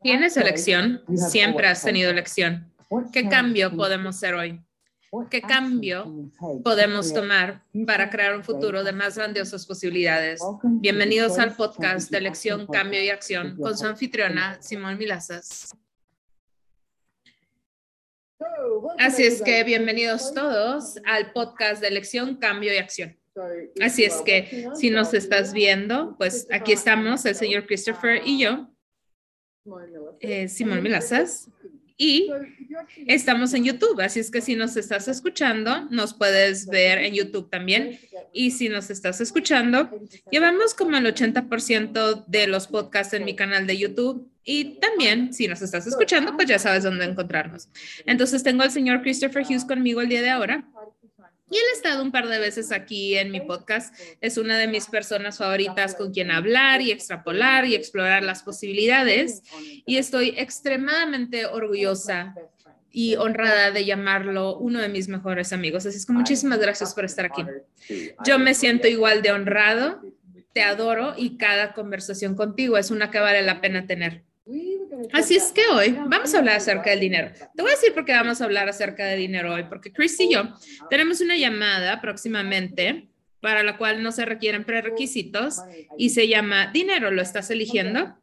Tienes elección, siempre has tenido elección. ¿Qué cambio podemos hacer hoy? ¿Qué cambio podemos tomar para crear un futuro de más grandiosas posibilidades? Bienvenidos al podcast de Elección, Cambio y Acción con su anfitriona, Simón Milazas. Así es que bienvenidos todos al podcast de Elección, Cambio y Acción. Así es que si nos estás viendo, pues aquí estamos, el señor Christopher y yo, eh, Simón Milazas, y estamos en YouTube, así es que si nos estás escuchando, nos puedes ver en YouTube también. Y si nos estás escuchando, llevamos como el 80% de los podcasts en mi canal de YouTube. Y también, si nos estás escuchando, pues ya sabes dónde encontrarnos. Entonces, tengo al señor Christopher Hughes conmigo el día de ahora. Y él ha estado un par de veces aquí en mi podcast. Es una de mis personas favoritas con quien hablar y extrapolar y explorar las posibilidades. Y estoy extremadamente orgullosa y honrada de llamarlo uno de mis mejores amigos. Así es que muchísimas gracias por estar aquí. Yo me siento igual de honrado, te adoro y cada conversación contigo es una que vale la pena tener. Así es que hoy vamos a hablar acerca del dinero. Te voy a decir por qué vamos a hablar acerca de dinero hoy, porque Chris y yo tenemos una llamada próximamente para la cual no se requieren prerequisitos y se llama dinero, ¿lo estás eligiendo?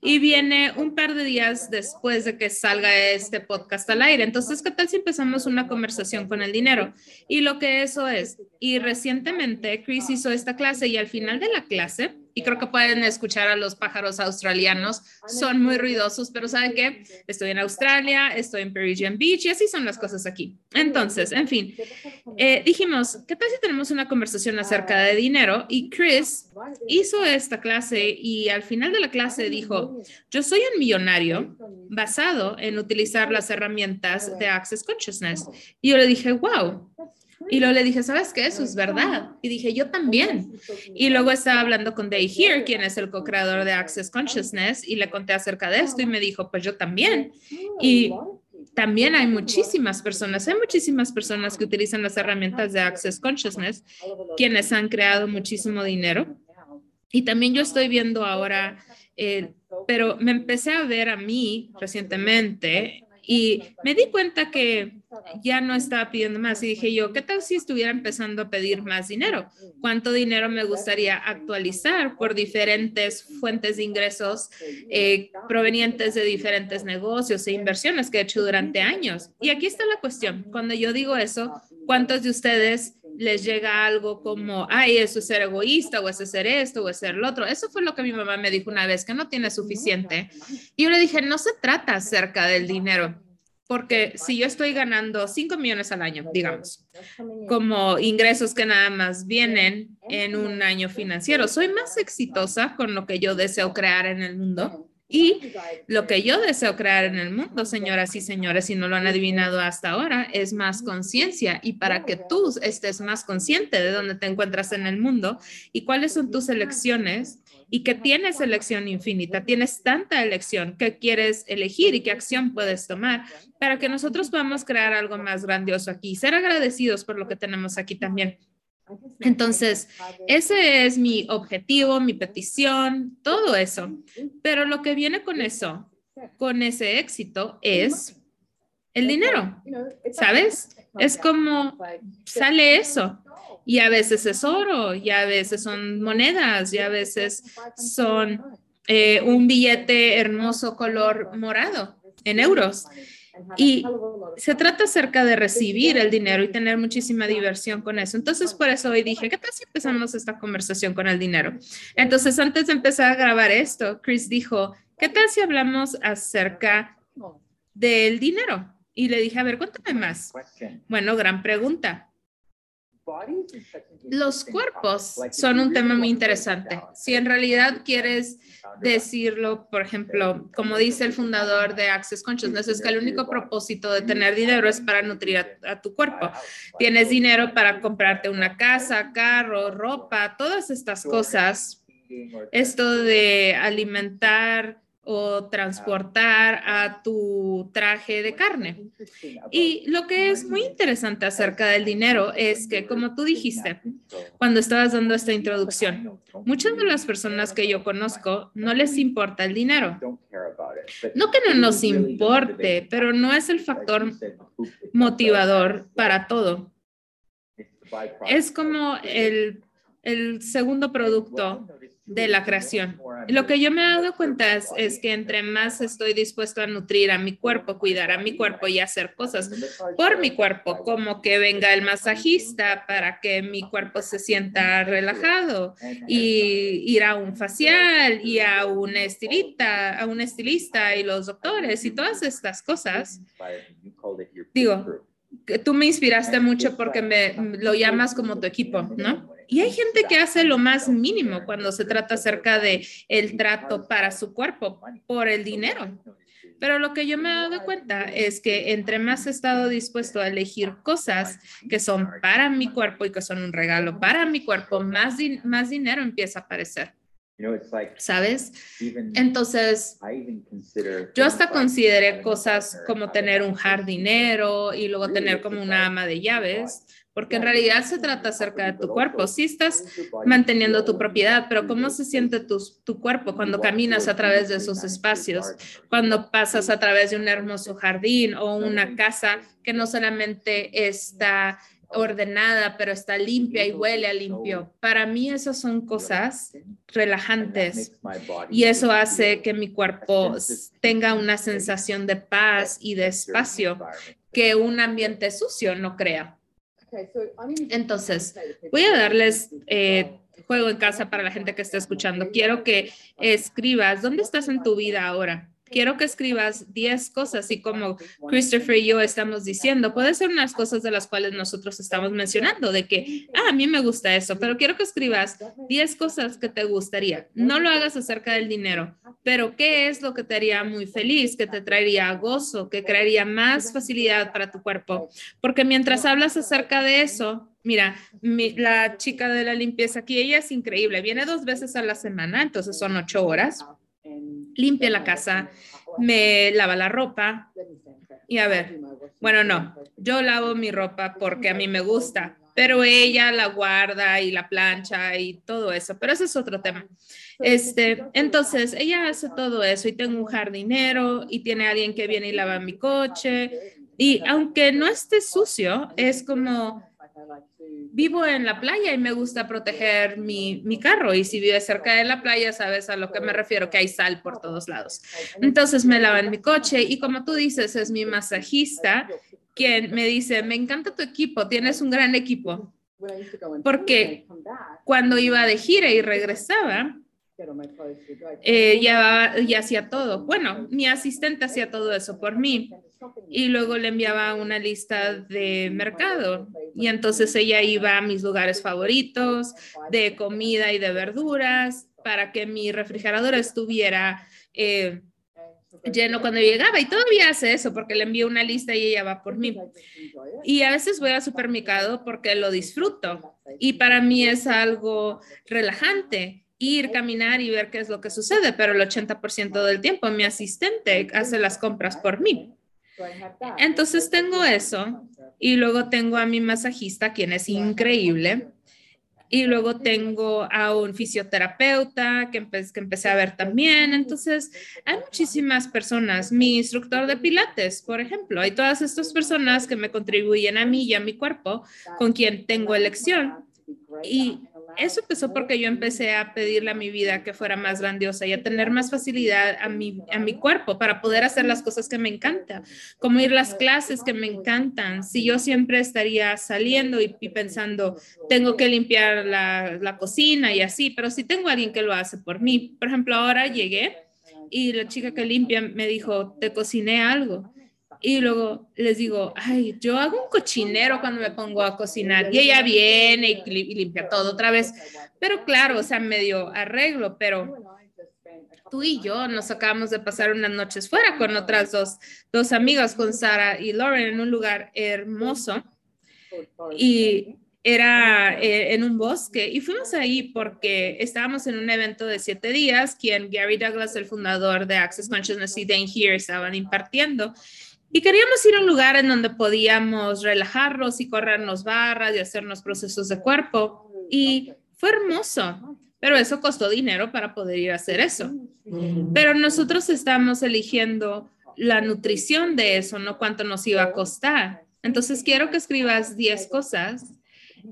Y viene un par de días después de que salga este podcast al aire. Entonces, ¿qué tal si empezamos una conversación con el dinero? Y lo que eso es. Y recientemente Chris hizo esta clase y al final de la clase y creo que pueden escuchar a los pájaros australianos. Son muy ruidosos, pero ¿saben qué? Estoy en Australia, estoy en Parisian Beach y así son las cosas aquí. Entonces, en fin, eh, dijimos, ¿qué tal si tenemos una conversación acerca de dinero? Y Chris hizo esta clase y al final de la clase dijo, yo soy un millonario basado en utilizar las herramientas de Access Consciousness. Y yo le dije, wow, y luego le dije, ¿sabes qué? Eso es verdad. Y dije, yo también. Y luego estaba hablando con Day Here, quien es el co-creador de Access Consciousness, y le conté acerca de esto y me dijo, pues yo también. Y también hay muchísimas personas, hay muchísimas personas que utilizan las herramientas de Access Consciousness, quienes han creado muchísimo dinero. Y también yo estoy viendo ahora, eh, pero me empecé a ver a mí recientemente y me di cuenta que ya no estaba pidiendo más y dije yo, ¿qué tal si estuviera empezando a pedir más dinero? ¿Cuánto dinero me gustaría actualizar por diferentes fuentes de ingresos eh, provenientes de diferentes negocios e inversiones que he hecho durante años? Y aquí está la cuestión. Cuando yo digo eso, ¿cuántos de ustedes les llega algo como, ay, eso es ser egoísta, o es ser esto, o es ser lo otro. Eso fue lo que mi mamá me dijo una vez, que no tiene suficiente. Y yo le dije, no se trata acerca del dinero, porque si yo estoy ganando 5 millones al año, digamos, como ingresos que nada más vienen en un año financiero, soy más exitosa con lo que yo deseo crear en el mundo y lo que yo deseo crear en el mundo, señoras y señores, si no lo han adivinado hasta ahora, es más conciencia. Y para que tú estés más consciente de dónde te encuentras en el mundo y cuáles son tus elecciones y que tienes elección infinita, tienes tanta elección que quieres elegir y qué acción puedes tomar para que nosotros podamos crear algo más grandioso aquí, ser agradecidos por lo que tenemos aquí también. Entonces, ese es mi objetivo, mi petición, todo eso. Pero lo que viene con eso, con ese éxito, es el dinero, ¿sabes? Es como sale eso. Y a veces es oro, y a veces son monedas, y a veces son eh, un billete hermoso color morado en euros. Y se trata acerca de recibir el dinero y tener muchísima diversión con eso. Entonces, por eso hoy dije, ¿qué tal si empezamos esta conversación con el dinero? Entonces, antes de empezar a grabar esto, Chris dijo, ¿qué tal si hablamos acerca del dinero? Y le dije, a ver, cuéntame más. Bueno, gran pregunta. Los cuerpos son un tema muy interesante. Si en realidad quieres decirlo, por ejemplo, como dice el fundador de Access Consciousness, es que el único propósito de tener dinero es para nutrir a, tu cuerpo. Tienes dinero para comprarte una casa, carro, ropa, todas estas cosas. Esto de alimentar o transportar a tu traje de carne. Y lo que es muy interesante acerca del dinero es que, como tú dijiste, cuando estabas dando esta introducción, muchas de las personas que yo conozco no les importa el dinero. No que no nos importe, pero no es el factor motivador para todo. Es como el, el segundo producto de la creación. Lo que yo me he dado cuenta es, que entre más estoy dispuesto a nutrir a mi cuerpo, cuidar a mi cuerpo y hacer cosas por mi cuerpo, como que venga el masajista para que mi cuerpo se sienta relajado y ir a un facial y a un estilista, a un estilista y los doctores y todas estas cosas. Digo, tú me inspiraste mucho porque me lo llamas como tu equipo, ¿no? Y hay gente que hace lo más mínimo cuando se trata acerca de el trato para su cuerpo por el dinero. Pero lo que yo me he dado cuenta es que entre más he estado dispuesto a elegir cosas que son para mi cuerpo y que son un regalo para mi cuerpo, más, más dinero empieza a aparecer. ¿Sabes? Entonces, yo hasta consideré cosas como tener un jardinero y luego tener como una ama de llaves, porque en realidad se trata acerca de tu cuerpo. Sí estás manteniendo tu propiedad, pero ¿cómo se siente tu, tu cuerpo cuando caminas a través de esos espacios? Cuando pasas a través de un hermoso jardín o una casa que no solamente está ordenada, pero está limpia y huele a limpio. Para mí esas son cosas relajantes y eso hace que mi cuerpo tenga una sensación de paz y de espacio que un ambiente sucio no crea. Entonces, voy a darles eh, juego en casa para la gente que está escuchando. Quiero que escribas, ¿dónde estás en tu vida ahora? Quiero que escribas 10 cosas y como Christopher y yo estamos diciendo, puede ser unas cosas de las cuales nosotros estamos mencionando, de que, ah, a mí me gusta eso, pero quiero que escribas 10 cosas que te gustaría. No lo hagas acerca del dinero, pero ¿qué es lo que te haría muy feliz, que te traería gozo, que crearía más facilidad para tu cuerpo? Porque mientras hablas acerca de eso, Mira, la chica de la limpieza aquí, ella es increíble. Viene dos veces a la semana, entonces son ocho horas limpia la casa, me lava la ropa. Y a ver, bueno, no, yo lavo mi ropa porque a mí me gusta, pero ella la guarda y la plancha y todo eso, pero ese es otro tema. Este, entonces, ella hace todo eso y tengo un jardinero y tiene alguien que viene y lava mi coche. Y aunque no esté sucio, es como vivo en la playa y me gusta proteger mi, mi, carro y si vives cerca de la playa sabes a lo que me refiero, que hay sal por todos lados. Entonces me lavan mi coche y como tú dices, es mi masajista quien me dice, me encanta tu equipo, tienes un gran equipo. Porque cuando iba de gira y regresaba, eh, ya, ya hacía todo. Bueno, mi asistente hacía todo eso por mí y luego le enviaba una lista de mercado y entonces ella iba a mis lugares favoritos de comida y de verduras para que mi refrigerador estuviera eh, lleno cuando llegaba y todavía hace eso porque le envío una lista y ella va por mí. Y a veces voy al supermercado porque lo disfruto y para mí es algo relajante ir, caminar y ver qué es lo que sucede, pero el 80% del tiempo mi asistente hace las compras por mí. Entonces tengo eso y luego tengo a mi masajista, quien es increíble. Y luego tengo a un fisioterapeuta que, que empecé a ver también. Entonces, hay muchísimas personas. Mi instructor de pilates, por ejemplo, hay todas estas personas que me contribuyen a mí y a mi cuerpo, con quien tengo elección. Y eso empezó porque yo empecé a pedirle a mi vida que fuera más grandiosa y a tener más facilidad a mi, a mi cuerpo para poder hacer las cosas que me encantan, como ir las clases que me encantan. Si yo siempre estaría saliendo y, pensando, tengo que limpiar la, la cocina y así, pero si tengo alguien que lo hace por mí, por ejemplo, ahora llegué y la chica que limpia me dijo, te cociné algo. Y luego les digo, ay, yo hago un cochinero cuando me pongo a cocinar y ella viene y, limpia todo otra vez. Pero claro, o sea, medio arreglo, pero tú y yo nos acabamos de pasar unas noches fuera con otras dos, dos amigas, con Sara y Lauren, en un lugar hermoso. Y era eh, en un bosque y fuimos ahí porque estábamos en un evento de siete días, quien Gary Douglas, el fundador de Access Consciousness y Dane Here, estaban impartiendo. Y queríamos ir a un lugar en donde podíamos relajarnos y corrernos barras y hacernos procesos de cuerpo. Y fue hermoso, pero eso costó dinero para poder ir a hacer eso. Pero nosotros estamos eligiendo la nutrición de eso, no cuánto nos iba a costar. Entonces quiero que escribas 10 cosas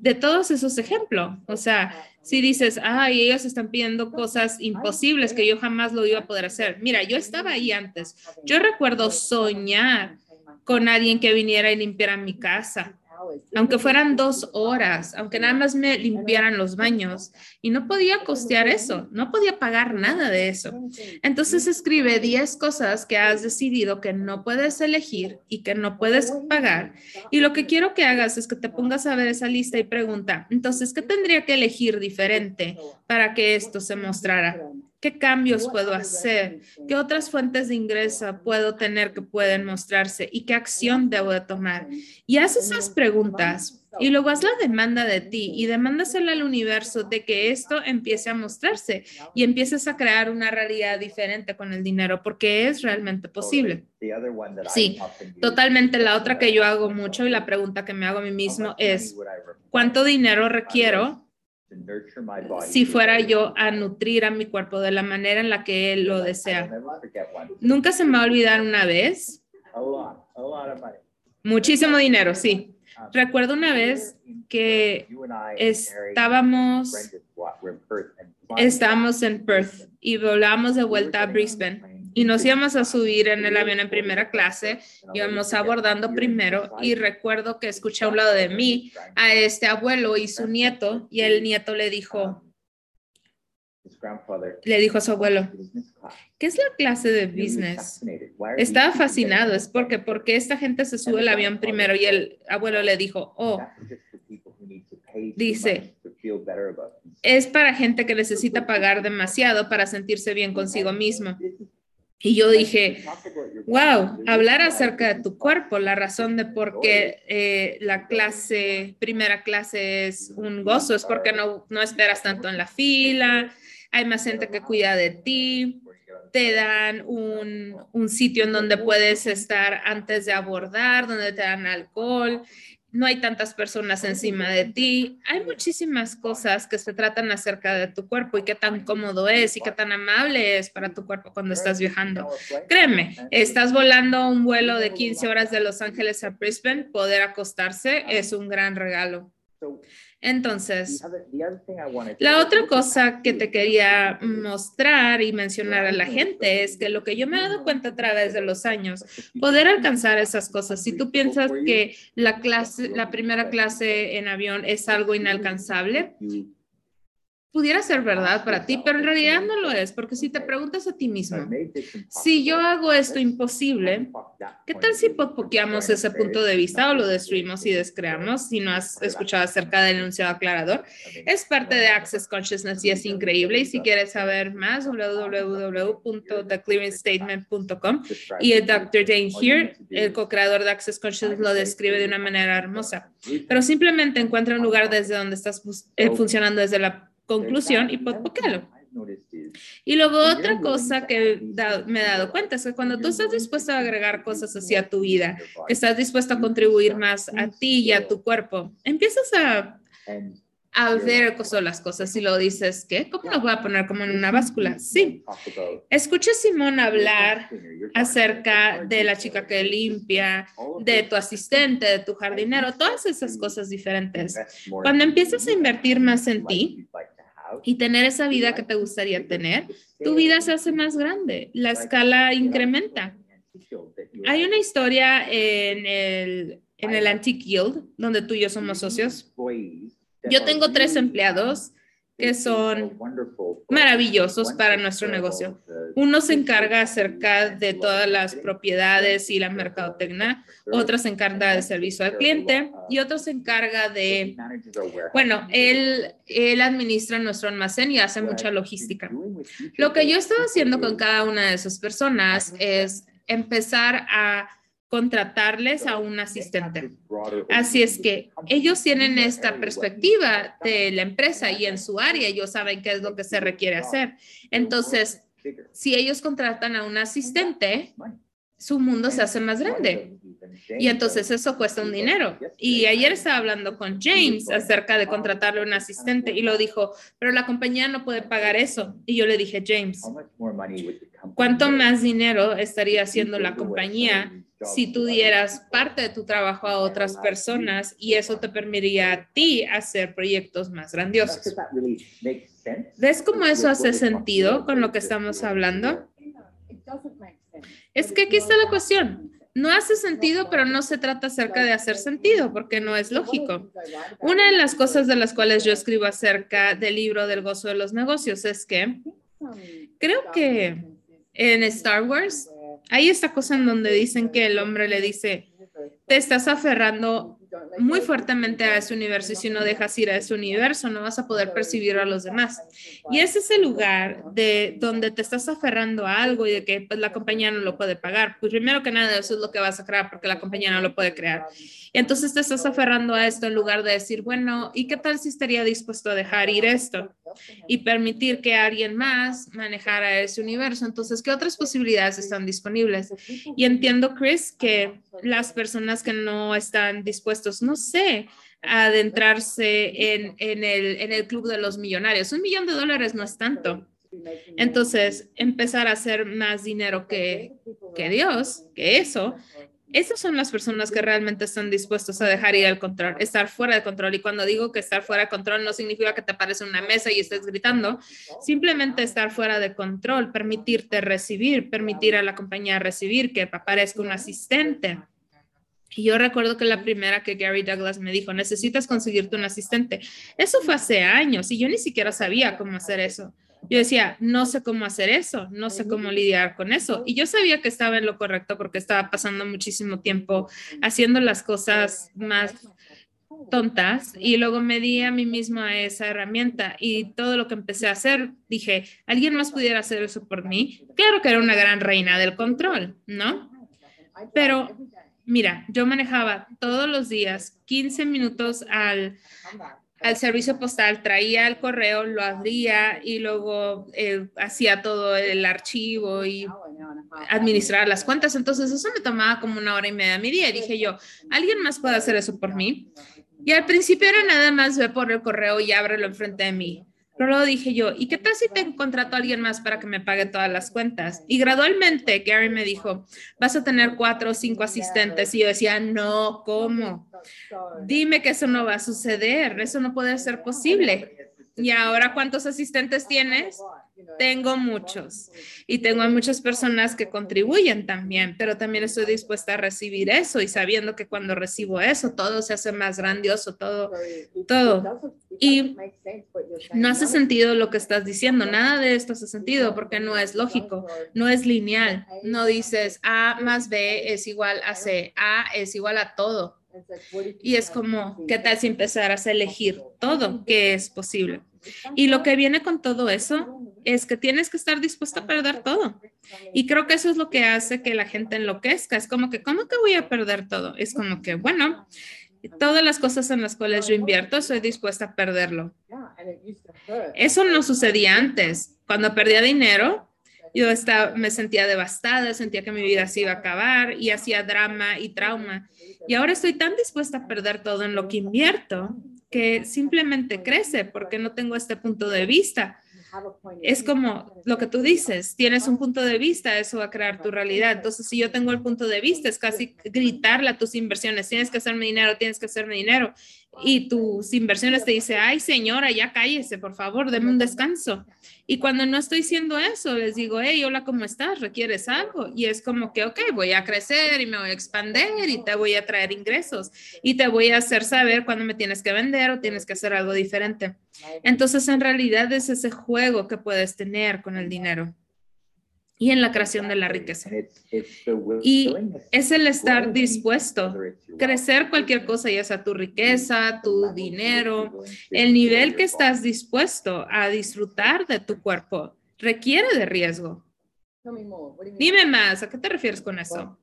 de todos esos ejemplos. O sea, si dices, ay, ellos están pidiendo cosas imposibles que yo jamás lo iba a poder hacer. Mira, yo estaba ahí antes. Yo recuerdo soñar con alguien que viniera y limpiara mi casa aunque fueran dos horas, aunque nada más me limpiaran los baños. Y no podía costear eso, no podía pagar nada de eso. Entonces escribe 10 cosas que has decidido que no puedes elegir y que no puedes pagar. Y lo que quiero que hagas es que te pongas a ver esa lista y pregunta, entonces, ¿qué tendría que elegir diferente para que esto se mostrara? ¿Qué cambios puedo hacer? ¿Qué otras fuentes de ingreso puedo tener que pueden mostrarse? ¿Y qué acción debo de tomar? Y haz esas preguntas y luego haz la demanda de ti y demándasela al universo de que esto empiece a mostrarse y empieces a crear una realidad diferente con el dinero porque es realmente posible. Sí, totalmente. La otra que yo hago mucho y la pregunta que me hago a mí mismo es, ¿cuánto dinero requiero si fuera yo a nutrir a mi cuerpo de la manera en la que él lo desea. Nunca se me va a olvidar una vez. Muchísimo dinero, sí. Um, Recuerdo una vez que estábamos, estábamos en Perth y volamos de vuelta a Brisbane y nos íbamos a subir en el avión en primera clase, íbamos abordando primero y recuerdo que escuché a un lado de mí a este abuelo y su nieto y el nieto le dijo, le dijo a su abuelo, ¿qué es la clase de business? Estaba fascinado, es porque, porque esta gente se sube al avión primero y el abuelo le dijo, oh, dice, es para gente que necesita pagar demasiado para sentirse bien consigo mismo. Y yo dije, wow, hablar acerca de tu cuerpo, la razón de por qué eh, la clase, primera clase es un gozo, es porque no, no esperas tanto en la fila, hay más gente que cuida de ti, te dan un, un sitio en donde puedes estar antes de abordar, donde te dan alcohol, no hay tantas personas encima de ti. Hay muchísimas cosas que se tratan acerca de tu cuerpo y qué tan cómodo es y qué tan amable es para tu cuerpo cuando estás viajando. Créeme, estás volando un vuelo de 15 horas de Los Ángeles a Brisbane, poder acostarse es un gran regalo. Entonces, la otra cosa que te quería mostrar y mencionar a la gente es que lo que yo me he dado cuenta a través de los años, poder alcanzar esas cosas. Si tú piensas que la clase, la primera clase en avión es algo inalcanzable, pudiera ser verdad para ti, pero en realidad no lo es, porque si te preguntas a ti mismo, si yo hago esto imposible, ¿qué tal si pokeamos ese punto de vista o lo destruimos y descreamos? Si no has escuchado acerca del enunciado aclarador, es parte de Access Consciousness y es increíble. Y si quieres saber más, www.theclearingstatement.com y el Dr. Dane Here, el co-creador de Access Consciousness, lo describe de una manera hermosa. Pero simplemente encuentra un lugar desde donde estás eh, funcionando desde la conclusión y podpoquelo. Y luego otra cosa que me he dado cuenta es que cuando tú estás dispuesto a agregar cosas hacia tu vida, que estás dispuesto a contribuir más a ti y a tu cuerpo, empiezas a a ver las cosas y lo dices, ¿qué? ¿Cómo lo voy a poner como en una báscula? Sí. Escucha a Simón hablar acerca de la chica que limpia, de tu asistente, de tu jardinero, todas esas cosas diferentes. Cuando empiezas a invertir más en ti, y tener esa vida que te gustaría tener, tu vida se hace más grande, la escala incrementa. Hay una historia en el, en el Antique Guild, donde tú y yo somos socios. Yo tengo tres empleados que son maravillosos para nuestro negocio. Uno se encarga acerca de todas las propiedades y la mercadotecnia, otro se encarga del servicio al cliente y otro se encarga de, bueno, él, él administra nuestro almacén y hace mucha logística. Lo que yo estoy haciendo con cada una de esas personas es empezar a contratarles a un asistente. Así es que ellos tienen esta perspectiva de la empresa y en su área ellos saben qué es lo que se requiere hacer. Entonces, si ellos contratan a un asistente, su mundo se hace más grande. Y entonces eso cuesta un dinero. Y ayer estaba hablando con James acerca de contratarle a un asistente y lo dijo, pero la compañía no puede pagar eso. Y yo le dije, James, ¿cuánto más dinero estaría haciendo la compañía si tú dieras parte de tu trabajo a otras personas y eso te permitiría a ti hacer proyectos más grandiosos? ¿Ves cómo eso hace sentido con lo que estamos hablando? Es que aquí está la cuestión. No hace sentido, pero no se trata acerca de hacer sentido, porque no es lógico. Una de las cosas de las cuales yo escribo acerca del libro del gozo de los negocios es que creo que en Star Wars hay esta cosa en donde dicen que el hombre le dice, te estás aferrando muy fuertemente a ese universo y si no dejas ir a ese universo no vas a poder percibir a los demás. Y ese es el lugar de donde te estás aferrando a algo y de que pues, la compañía no lo puede pagar. Pues primero que nada eso es lo que vas a crear porque la compañía no lo puede crear. Y entonces te estás aferrando a esto en lugar de decir, bueno, ¿y qué tal si estaría dispuesto a dejar ir esto y permitir que alguien más manejara ese universo? Entonces, ¿qué otras posibilidades están disponibles? Y entiendo, Chris, que las personas que no están dispuestos, no sé, adentrarse en, el, club de los millonarios. Un millón de dólares no es tanto. Entonces, empezar a hacer más dinero que, Dios, que eso, esas son las personas que realmente están dispuestos a dejar ir el control, estar fuera de control. Y cuando digo que estar fuera de control no significa que te pares en una mesa y estés gritando, simplemente estar fuera de control, permitirte recibir, permitir a la compañía recibir, que aparezca un asistente. Y yo recuerdo que la primera que Gary Douglas me dijo, necesitas conseguirte un asistente. Eso fue hace años y yo ni siquiera sabía cómo hacer eso. Yo decía, no sé cómo hacer eso, no sé cómo lidiar con eso. Y yo sabía que estaba en lo correcto porque estaba pasando muchísimo tiempo haciendo las cosas más tontas y luego me di a mí misma esa herramienta y todo lo que empecé a hacer, dije, ¿alguien más pudiera hacer eso por mí? Claro que era una gran reina del control, ¿no? Pero mira, yo manejaba todos los días 15 minutos al, al servicio postal, traía el correo, lo abría y luego eh, hacía todo el archivo y administrar las cuentas. Entonces eso me tomaba como una hora y media de mi día. Y dije yo, ¿alguien más puede hacer eso por mí? Y al principio era nada más ve por el correo y ábrelo enfrente de mí. Pero luego dije yo, ¿y qué tal si te contrato a alguien más para que me pague todas las cuentas? Y gradualmente Gary me dijo, vas a tener cuatro o cinco asistentes. Y yo decía, no, ¿cómo? Dime que eso no va a suceder, eso no puede ser posible. ¿Y ahora cuántos asistentes tienes? Tengo muchos y tengo a muchas personas que contribuyen también, pero también estoy dispuesta a recibir eso y sabiendo que cuando recibo eso, todo se hace más grandioso, todo, todo. Y no hace sentido lo que estás diciendo, nada de esto hace sentido porque no es lógico, no es lineal. No dices A más B es igual a C, A es igual a todo. Y es como, ¿qué tal si empezaras a elegir todo que es posible? Y lo que viene con todo eso es que tienes que estar dispuesto a perder todo. Y creo que eso es lo que hace que la gente enloquezca. Es como que, ¿cómo que voy a perder todo? Es como que, bueno, todas las cosas en las cuales yo invierto, soy dispuesta a perderlo. Eso no sucedía antes. Cuando perdía dinero, yo estaba, me sentía devastada, sentía que mi vida se iba a acabar y hacía drama y trauma. Y ahora estoy tan dispuesta a perder todo en lo que invierto que simplemente crece porque no tengo este punto de vista. Es como lo que tú dices, tienes un punto de vista, eso va a crear tu realidad. Entonces, si yo tengo el punto de vista, es casi gritarle a tus inversiones, tienes que hacerme dinero, tienes que hacerme dinero y tus inversiones te dice, ay señora, ya cállese, por favor, deme un descanso. Y cuando no estoy haciendo eso, les digo, hey, hola, ¿cómo estás? ¿Requieres algo? Y es como que, ok, voy a crecer y me voy a expandir y te voy a traer ingresos y te voy a hacer saber cuándo me tienes que vender o tienes que hacer algo diferente. Entonces, en realidad es ese juego que puedes tener con el dinero y en la creación de la riqueza. Y es el estar dispuesto, crecer cualquier cosa, ya sea tu riqueza, tu dinero, el nivel que estás dispuesto a disfrutar de tu cuerpo requiere de riesgo. Dime más, ¿a qué te refieres con eso?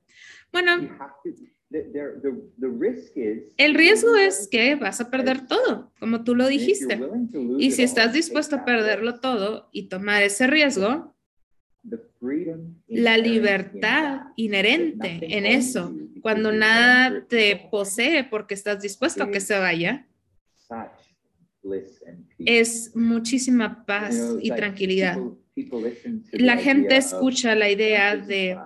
Bueno, el riesgo es que vas a perder todo, como tú lo dijiste. Y si estás dispuesto a perderlo todo y tomar ese riesgo, la libertad inherente en eso, cuando nada te posee porque estás dispuesto a que se vaya, es muchísima paz y tranquilidad. La gente escucha la idea de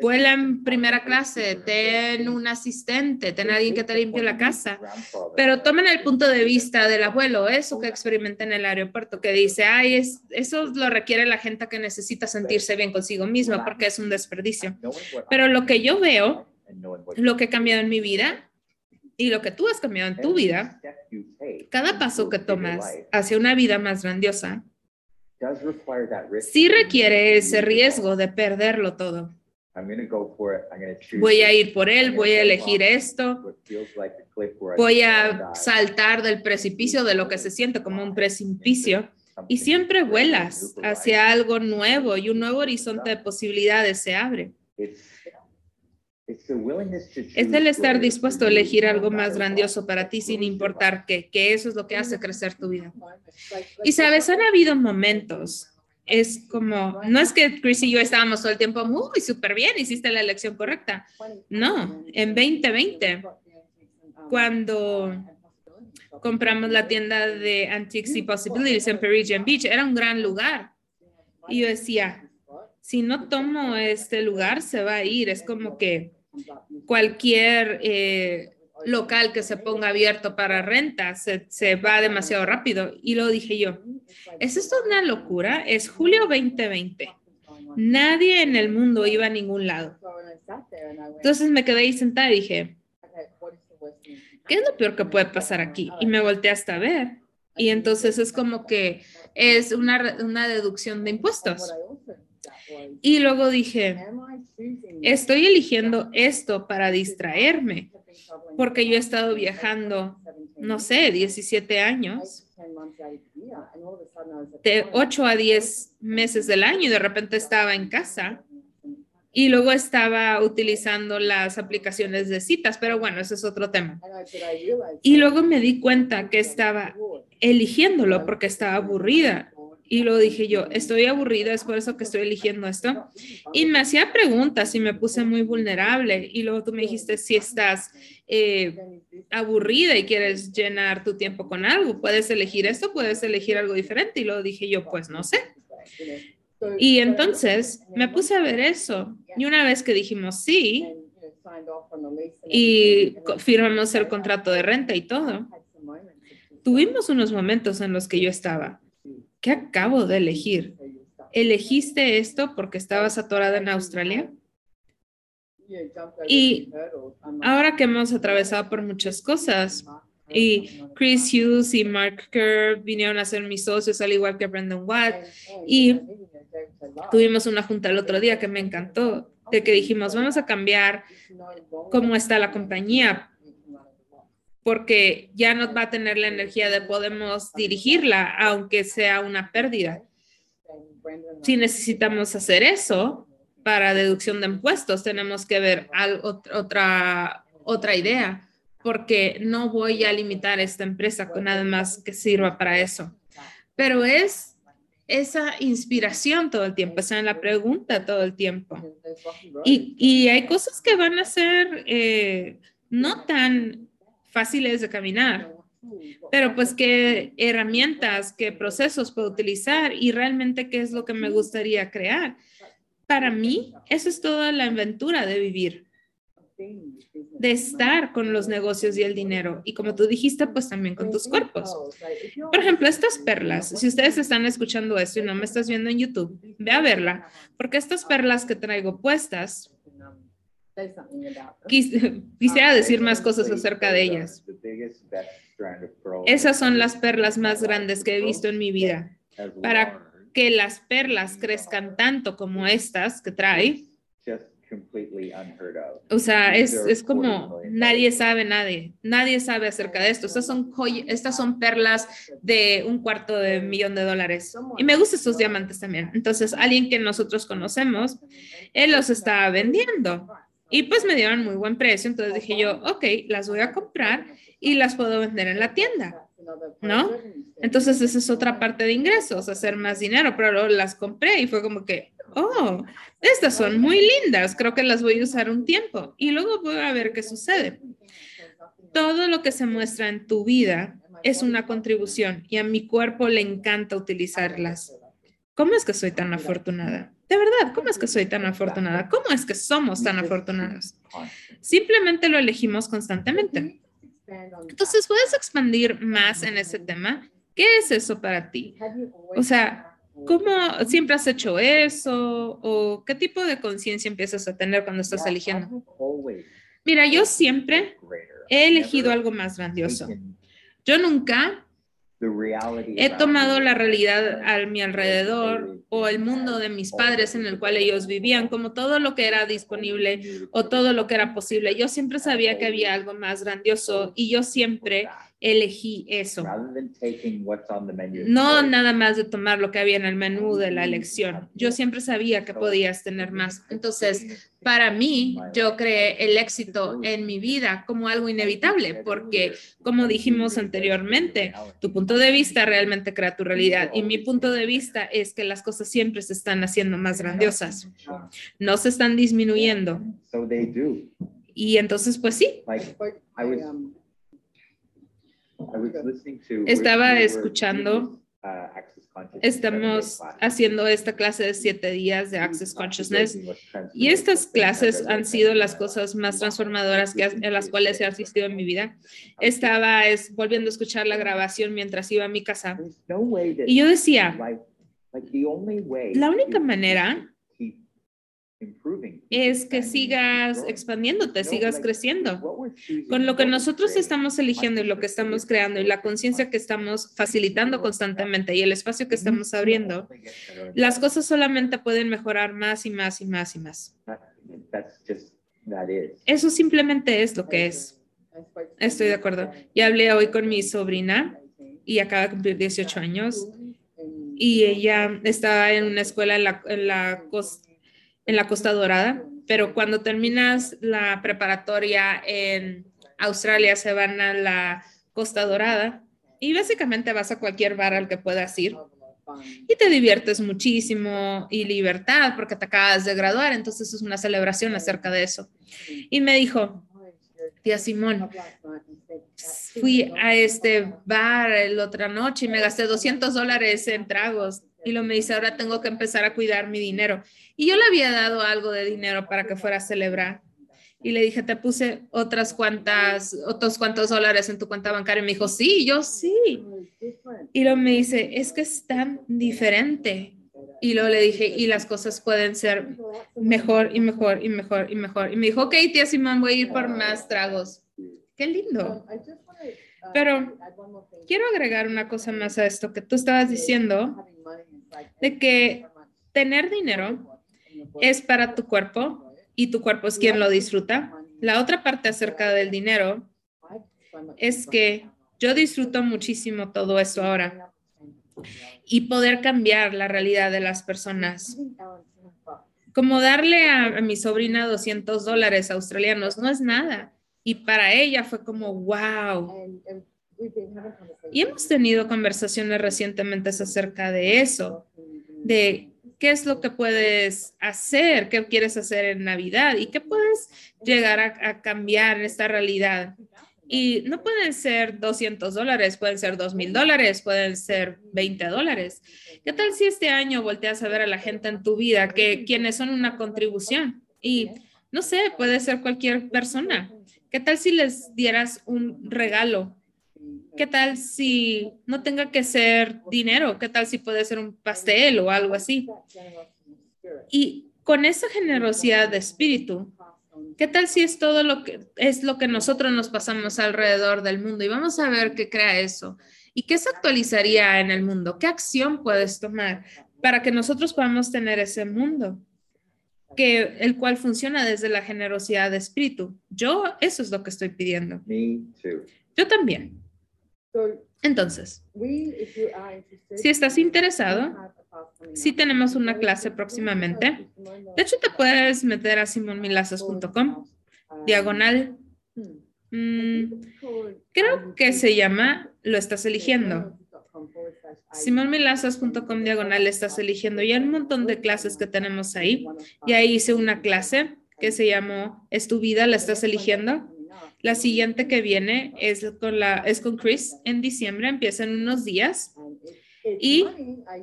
vuela en primera clase, ten un asistente, ten alguien que te limpie la casa, pero tomen el punto de vista del abuelo, eso que experimenta en el aeropuerto, que dice, ay, es, eso lo requiere la gente que necesita sentirse bien consigo misma porque es un desperdicio. Pero lo que yo veo, lo que ha cambiado en mi vida y lo que tú has cambiado en tu vida, cada paso que tomas hacia una vida más grandiosa, sí requiere ese riesgo de perderlo todo. Voy a ir por él, voy a elegir esto, voy a saltar del precipicio de lo que se siente como un precipicio. Y siempre vuelas hacia algo nuevo y un nuevo horizonte de posibilidades se abre. Es el estar dispuesto a elegir algo más grandioso para ti sin importar qué, que eso es lo que hace crecer tu vida. Y sabes, han habido momentos es como, no es que Chris y yo estábamos todo el tiempo muy súper bien, hiciste la elección correcta. No, en 2020, cuando compramos la tienda de Antiques y Possibilities en Parisian Beach, era un gran lugar. Y yo decía, si no tomo este lugar, se va a ir. Es como que cualquier eh, local que se ponga abierto para renta se, se, va demasiado rápido. Y lo dije yo, ¿es esto una locura? Es julio 2020. Nadie en el mundo iba a ningún lado. Entonces me quedé ahí sentada y dije, ¿qué es lo peor que puede pasar aquí? Y me volteé hasta ver. Y entonces es como que es una, una deducción de impuestos. Y luego dije, estoy eligiendo esto para distraerme porque yo he estado viajando, no sé, 17 años, de 8 a 10 meses del año y de repente estaba en casa. Y luego estaba utilizando las aplicaciones de citas, pero bueno, ese es otro tema. Y luego me di cuenta que estaba eligiéndolo porque estaba aburrida y lo dije yo, estoy aburrida, es por eso que estoy eligiendo esto. Y me hacía preguntas y me puse muy vulnerable. Y luego tú me dijiste, si estás eh, aburrida y quieres llenar tu tiempo con algo, puedes elegir esto, puedes elegir algo diferente. Y luego dije yo, pues no sé. Y entonces me puse a ver eso. Y una vez que dijimos sí, y firmamos el contrato de renta y todo, tuvimos unos momentos en los que yo estaba ¿qué acabo de elegir? ¿Elegiste esto porque estabas atorada en Australia? Y ahora que hemos atravesado por muchas cosas, y Chris Hughes y Mark Kerr vinieron a ser mis socios, al igual que Brendan Watt, y tuvimos una junta el otro día que me encantó, de que dijimos, vamos a cambiar cómo está la compañía porque ya no va a tener la energía de podemos dirigirla, aunque sea una pérdida. Si necesitamos hacer eso para deducción de impuestos, tenemos que ver otra, otra idea, porque no voy a limitar esta empresa con nada más que sirva para eso. Pero es esa inspiración todo el tiempo, esa es la pregunta todo el tiempo. Y, y hay cosas que van a ser eh, no tan fáciles de caminar, pero pues qué herramientas, qué procesos puedo utilizar y realmente qué es lo que me gustaría crear. Para mí, eso es toda la aventura de vivir, de estar con los negocios y el dinero. Y como tú dijiste, pues también con tus cuerpos. Por ejemplo, estas perlas, si ustedes están escuchando esto y no me estás viendo en YouTube, ve a verla, porque estas perlas que traigo puestas Quisiera decir más cosas acerca de ellas. Esas son las perlas más grandes que he visto en mi vida. Para que las perlas crezcan tanto como estas que trae, o sea, es, es, como nadie sabe, nadie, nadie sabe acerca de esto. Estas son, estas son perlas de un cuarto de millón de dólares. Y me gustan estos diamantes también. Entonces, alguien que nosotros conocemos, él los está vendiendo Y pues me dieron muy buen precio, entonces dije yo, ok, las voy a comprar y las puedo vender en la tienda, ¿no? Entonces esa es otra parte de ingresos, hacer más dinero, pero luego las compré y fue como que, oh, estas son muy lindas, creo que las voy a usar un tiempo y luego voy a ver qué sucede. Todo lo que se muestra en tu vida es una contribución y a mi cuerpo le encanta utilizarlas. ¿Cómo es que soy tan afortunada? De verdad, ¿cómo es que soy tan afortunada? ¿Cómo es que somos tan afortunados? Simplemente lo elegimos constantemente. Entonces, ¿puedes expandir más en ese tema? ¿Qué es eso para ti? O sea, ¿cómo siempre has hecho eso? ¿O qué tipo de conciencia empiezas a tener cuando estás eligiendo? Mira, yo siempre he elegido algo más grandioso. Yo nunca he tomado la realidad a mi alrededor o el mundo de mis padres en el cual ellos vivían como todo lo que era disponible o todo lo que era posible. Yo siempre sabía que había algo más grandioso y yo siempre elegí eso. No nada más de tomar lo que había en el menú de la elección. Yo siempre sabía que podías tener más. Entonces, para mí, yo creé el éxito en mi vida como algo inevitable, porque como dijimos anteriormente, tu punto de vista realmente crea tu realidad. Y mi punto de vista es que las cosas siempre se están haciendo más grandiosas, no se están disminuyendo. Y entonces, pues sí. Estaba escuchando, uh, estamos haciendo esta clase de siete días de Access Consciousness. y estas clases han sido las cosas más transformadoras que, en las cuales he asistido en mi vida. Estaba es, volviendo a escuchar la grabación mientras iba a mi casa. Y yo decía, la única manera es que sigas expandiéndote, sigas creciendo. Con lo que nosotros estamos eligiendo y lo que estamos creando y la conciencia que estamos facilitando constantemente y el espacio que estamos abriendo, las cosas solamente pueden mejorar más y más y más y más. Eso simplemente es lo que es. Estoy de acuerdo. Ya hablé hoy con mi sobrina y acaba de cumplir 18 años y ella está en una escuela en la, en la costa en la Costa Dorada, pero cuando terminas la preparatoria en Australia se van a la Costa Dorada y básicamente vas a cualquier bar al que puedas ir y te diviertes muchísimo y libertad porque te acabas de graduar, entonces es una celebración acerca de eso. Y me dijo, tía Simón, fui a este bar la otra noche y me gasté 200 dólares en tragos y lo me dice, ahora tengo que empezar a cuidar mi dinero. Y yo le había dado algo de dinero para que fuera a celebrar. Y le dije, te puse otras cuantas, otros cuantos dólares en tu cuenta bancaria. Y me dijo, sí, yo sí. Y luego me dice, es que es tan diferente. Y luego le dije, y las cosas pueden ser mejor y mejor y mejor y mejor. Y me dijo, ok, tía Simón, voy a ir por más tragos. Qué lindo. Pero quiero agregar una cosa más a esto que tú estabas diciendo de que tener dinero es para tu cuerpo y tu cuerpo es quien lo disfruta. La otra parte acerca del dinero es que yo disfruto muchísimo todo eso ahora y poder cambiar la realidad de las personas. Como darle a, mi sobrina 200 dólares australianos no es nada. Y para ella fue como, wow, y hemos tenido conversaciones recientemente acerca de eso, de qué es lo que puedes hacer, qué quieres hacer en Navidad y qué puedes llegar a, cambiar en esta realidad. Y no pueden ser 200 dólares, pueden ser 2 mil dólares, pueden ser 20 dólares. ¿Qué tal si este año volteas a ver a la gente en tu vida que quienes son una contribución? Y no sé, puede ser cualquier persona. ¿Qué tal si les dieras un regalo ¿Qué tal si no tenga que ser dinero? ¿Qué tal si puede ser un pastel o algo así? Y con esa generosidad de espíritu, ¿qué tal si es todo lo que es lo que nosotros nos pasamos alrededor del mundo? Y vamos a ver qué crea eso. ¿Y qué se actualizaría en el mundo? ¿Qué acción puedes tomar para que nosotros podamos tener ese mundo? que el cual funciona desde la generosidad de espíritu. Yo eso es lo que estoy pidiendo. Yo también. Entonces, si estás interesado, si tenemos una clase próximamente. De hecho, te puedes meter a simonmilazas.com, diagonal. Mm, creo que se llama Lo estás eligiendo. simonmilazas.com diagonal estás eligiendo. Y hay un montón de clases que tenemos ahí. Y ahí hice una clase que se llamó Es tu vida, la estás eligiendo. La siguiente que viene es con, la, es con Chris en diciembre, empieza en unos días y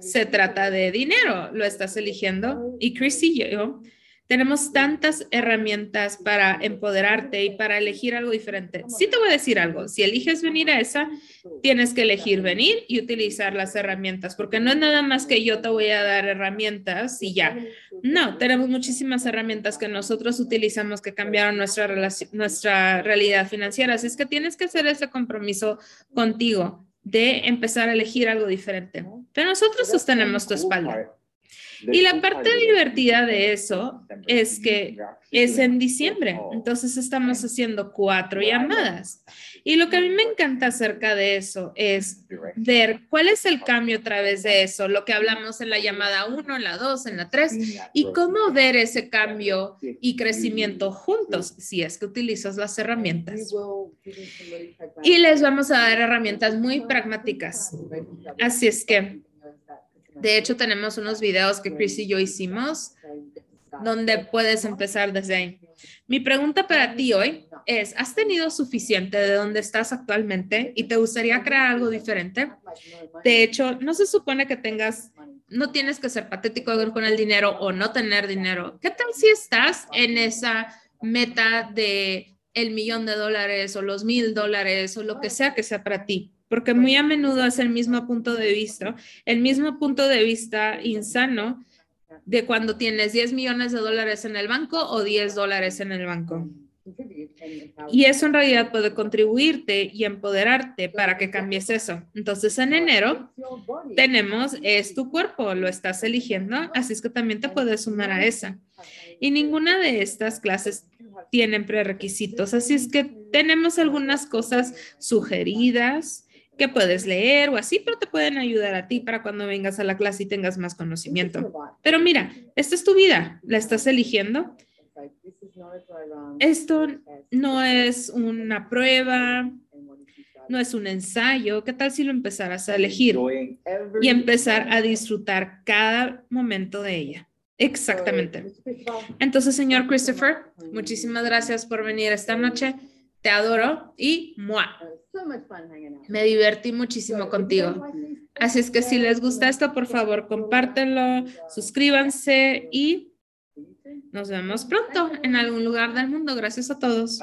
se trata de dinero, lo estás eligiendo. Y Chris y yo tenemos tantas herramientas para empoderarte y para elegir algo diferente. Sí te voy a decir algo, si eliges venir a esa, tienes que elegir venir y utilizar las herramientas, porque no es nada más que yo te voy a dar herramientas y ya. No, tenemos muchísimas herramientas que nosotros utilizamos que cambiaron nuestra, nuestra realidad financiera. Así es que tienes que hacer ese compromiso contigo de empezar a elegir algo diferente. Pero nosotros sostenemos tu espalda. Y la parte divertida de eso es que es en diciembre, entonces estamos haciendo cuatro llamadas. Y lo que a mí me encanta acerca de eso es ver cuál es el cambio a través de eso, lo que hablamos en la llamada 1, en la 2, en la 3, y cómo ver ese cambio y crecimiento juntos si es que utilizas las herramientas. Y les vamos a dar herramientas muy pragmáticas. Así es que de hecho, tenemos unos videos que Chris y yo hicimos donde puedes empezar desde ahí. Mi pregunta para ti hoy es, ¿has tenido suficiente de donde estás actualmente y te gustaría crear algo diferente? De hecho, no se supone que tengas, no tienes que ser patético con el dinero o no tener dinero. ¿Qué tal si estás en esa meta de el millón de dólares o los mil dólares o lo que sea que sea para ti? Porque muy a menudo es el mismo punto de vista, el mismo punto de vista insano de cuando tienes 10 millones de dólares en el banco o 10 dólares en el banco. Y eso en realidad puede contribuirte y empoderarte para que cambies eso. Entonces, en enero tenemos, es tu cuerpo, lo estás eligiendo, así es que también te puedes sumar a esa. Y ninguna de estas clases tienen prerequisitos, así es que tenemos algunas cosas sugeridas que puedes leer o así, pero te pueden ayudar a ti para cuando vengas a la clase y tengas más conocimiento. Pero mira, esta es tu vida, la estás eligiendo. Esto no es una prueba, no es un ensayo. ¿Qué tal si lo empezaras a elegir y empezar a disfrutar cada momento de ella? Exactamente. Entonces, señor Christopher, muchísimas gracias por venir esta noche. Te adoro y ¡mua! Me divertí muchísimo contigo. Así es que si les gusta esto, por favor, compártenlo, suscríbanse y nos vemos pronto en algún lugar del mundo. Gracias a todos.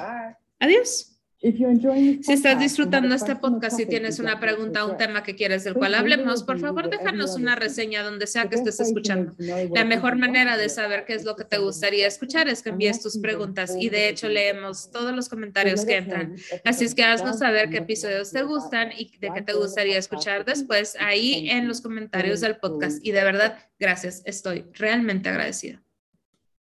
Adiós. Si estás disfrutando este podcast y tienes una pregunta o un tema que quieres del cual hablemos, por favor déjanos una reseña donde sea que estés escuchando. La mejor manera de saber qué es lo que te gustaría escuchar es que envíes tus preguntas y de hecho leemos todos los comentarios que entran. Así es que haznos saber qué episodios te gustan y de qué te gustaría escuchar después ahí en los comentarios del podcast. Y de verdad, gracias. Estoy realmente agradecida.